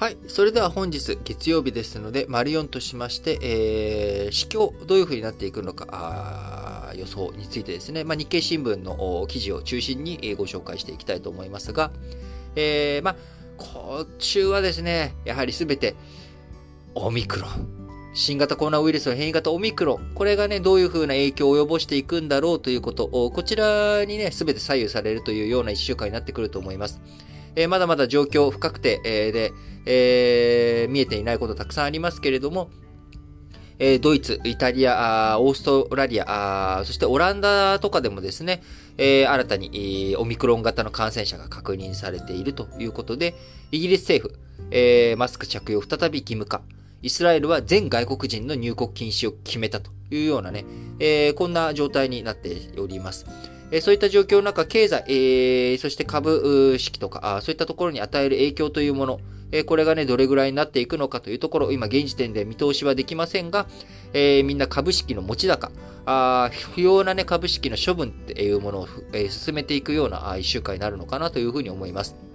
はい。それでは本日月曜日ですので、丸4としまして、えー、市況どういう風になっていくのか、予想についてですね、まあ、日経新聞の記事を中心にご紹介していきたいと思いますが、えー、まあ、今週はですね、やはりすべてオミクロン。新型コロナウイルスの変異型オミクロン。これがね、どういう風な影響を及ぼしていくんだろうということを、こちらにね、すべて左右されるというような一週間になってくると思います。えー、まだまだ状況不確定、えー、で、えー、見えていないことたくさんありますけれども、えドイツ、イタリア、オーストラリア、そしてオランダとかでもですね、え新たにオミクロン型の感染者が確認されているということで、イギリス政府、えマスク着用再び義務化、イスラエルは全外国人の入国禁止を決めたというようなね、えこんな状態になっております。えそういった状況の中、経済、えー、そして株式とかあ、そういったところに与える影響というもの、えこれがね、どれぐらいになっていくのかというところ、今現時点で見通しはできませんが、えー、みんな株式の持ち高、あ不要なね、株式の処分っていうものを、えー、進めていくような一週間になるのかなというふうに思います。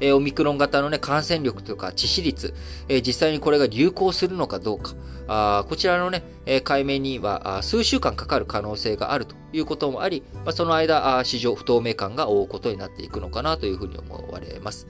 えー、オミクロン型のね、感染力とか致死率、えー、実際にこれが流行するのかどうか、あこちらのね、えー、解明には数週間かかる可能性があるということもあり、まあ、その間あ、市場不透明感が覆うことになっていくのかなというふうに思われます。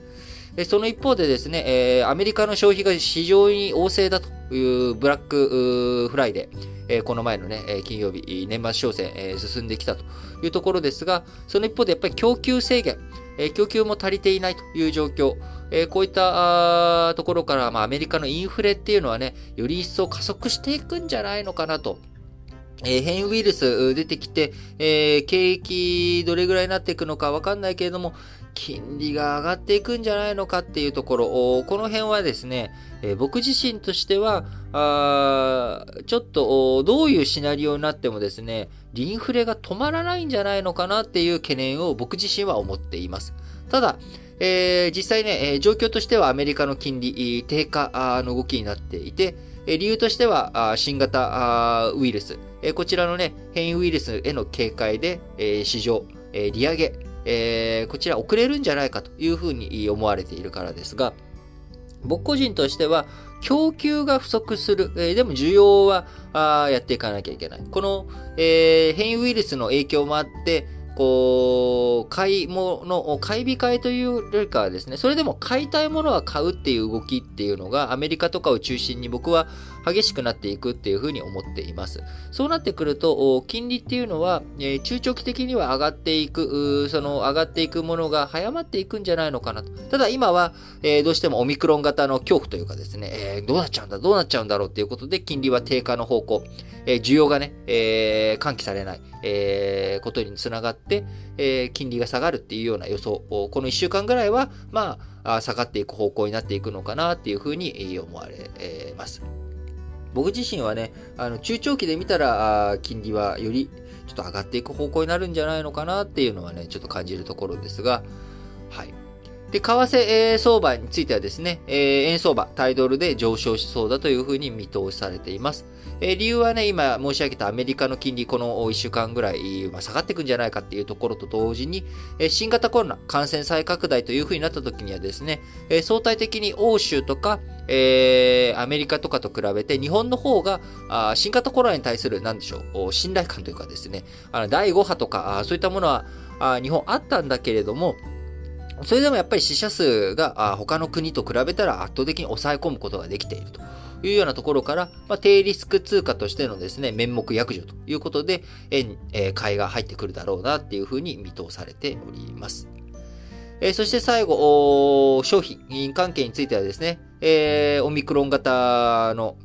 その一方でですね、えー、アメリカの消費が非常に旺盛だというブラックフライデー、えー、この前のね、金曜日、年末商戦、え、進んできたというところですが、その一方でやっぱり供給制限、え、供給も足りていないという状況、え、こういったところから、まあ、アメリカのインフレっていうのはね、より一層加速していくんじゃないのかなと。えー、変異ウイルス出てきて、えー、景気どれぐらいになっていくのかわかんないけれども、金利が上がっていくんじゃないのかっていうところ、この辺はですね、えー、僕自身としては、あちょっとどういうシナリオになってもですね、インフレが止まらないんじゃないのかなっていう懸念を僕自身は思っています。ただ、えー、実際ね、え状況としてはアメリカの金利低下の動きになっていて、理由としては新型ウイルス、こちらのね、変異ウイルスへの警戒で市場、利上げ、え、こちら遅れるんじゃないかというふうに思われているからですが、僕個人としては、供給が不足する。えー、でも需要はあやっていかなきゃいけない。この、えー、変異ウイルスの影響もあって、こう、買い物、買い控えというよりかはですね、それでも買いたいものは買うっていう動きっていうのがアメリカとかを中心に僕は激しくなっていくっていうふうに思っています。そうなってくると、金利っていうのは、え、中長期的には上がっていく、その上がっていくものが早まっていくんじゃないのかなと。ただ今は、え、どうしてもオミクロン型の恐怖というかですね、え、どうなっちゃうんだ、どうなっちゃうんだろうっていうことで、金利は低下の方向、え需要がね、え喚起されない、えことにつながって、え金利が下がるっていうような予想、この1週間ぐらいは、まあ、下がっていく方向になっていくのかなっていうふうに思われます。僕自身はね、あの中長期で見たら、金利はよりちょっと上がっていく方向になるんじゃないのかなっていうのはね、ちょっと感じるところですが、はい。で、為替、相場についてはですね、えー、円相場、タイドルで上昇しそうだというふうに見通しされています。えー、理由はね、今申し上げたアメリカの金利、この1週間ぐらい、まあ、下がっていくんじゃないかっていうところと同時に、えー、新型コロナ感染再拡大というふうになった時にはですね、えー、相対的に欧州とか、えー、アメリカとかと比べて日本の方があ新型コロナに対する、なんでしょう、信頼感というかですね、あの第5波とかあそういったものはあ日本あったんだけれども、それでもやっぱり死者数が他の国と比べたら圧倒的に抑え込むことができているというようなところから、まあ、低リスク通貨としてのですね、面目約定ということで、円、えー、買いが入ってくるだろうなっていうふうに見通されております。えー、そして最後、商品関係についてはですね、えー、オミクロン型の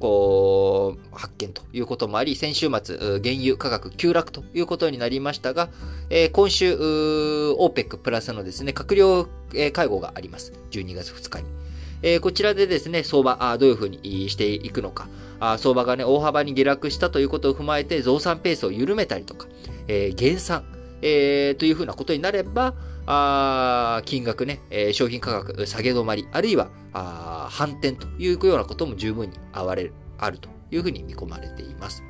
こう、発見ということもあり、先週末、原油価格急落ということになりましたが、えー、今週、OPEC プラスのですね、閣僚会合があります。12月2日に。えー、こちらでですね、相場、あどういうふうにしていくのか、あ相場がね、大幅に下落したということを踏まえて、増産ペースを緩めたりとか、えー、減産、えー、というふうなことになれば、あ金額ね、えー、商品価格下げ止まり、あるいはあ反転というようなことも十分にあわれる、あるというふうに見込まれています。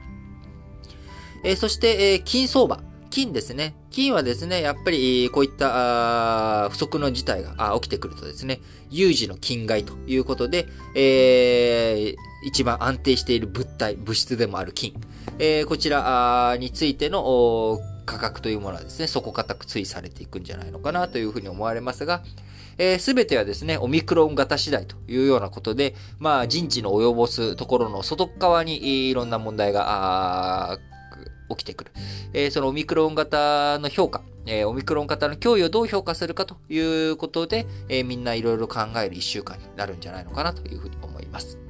えー、そして、えー、金相場。金ですね。金はですね、やっぱりこういった不足の事態が起きてくるとですね、有事の金害ということで、えー、一番安定している物体、物質でもある金、えー、こちらについての価格というものはですね、底堅く推移されていくんじゃないのかなというふうに思われますが、す、えー、べ、てはですね、オミクロン型次第というようなことで、まあ、人知の及ぼすところの外側にいろんな問題が、起きてくる。えー、そのオミクロン型の評価、えー、オミクロン型の脅威をどう評価するかということで、えー、みんないろいろ考える一週間になるんじゃないのかなというふうに思います。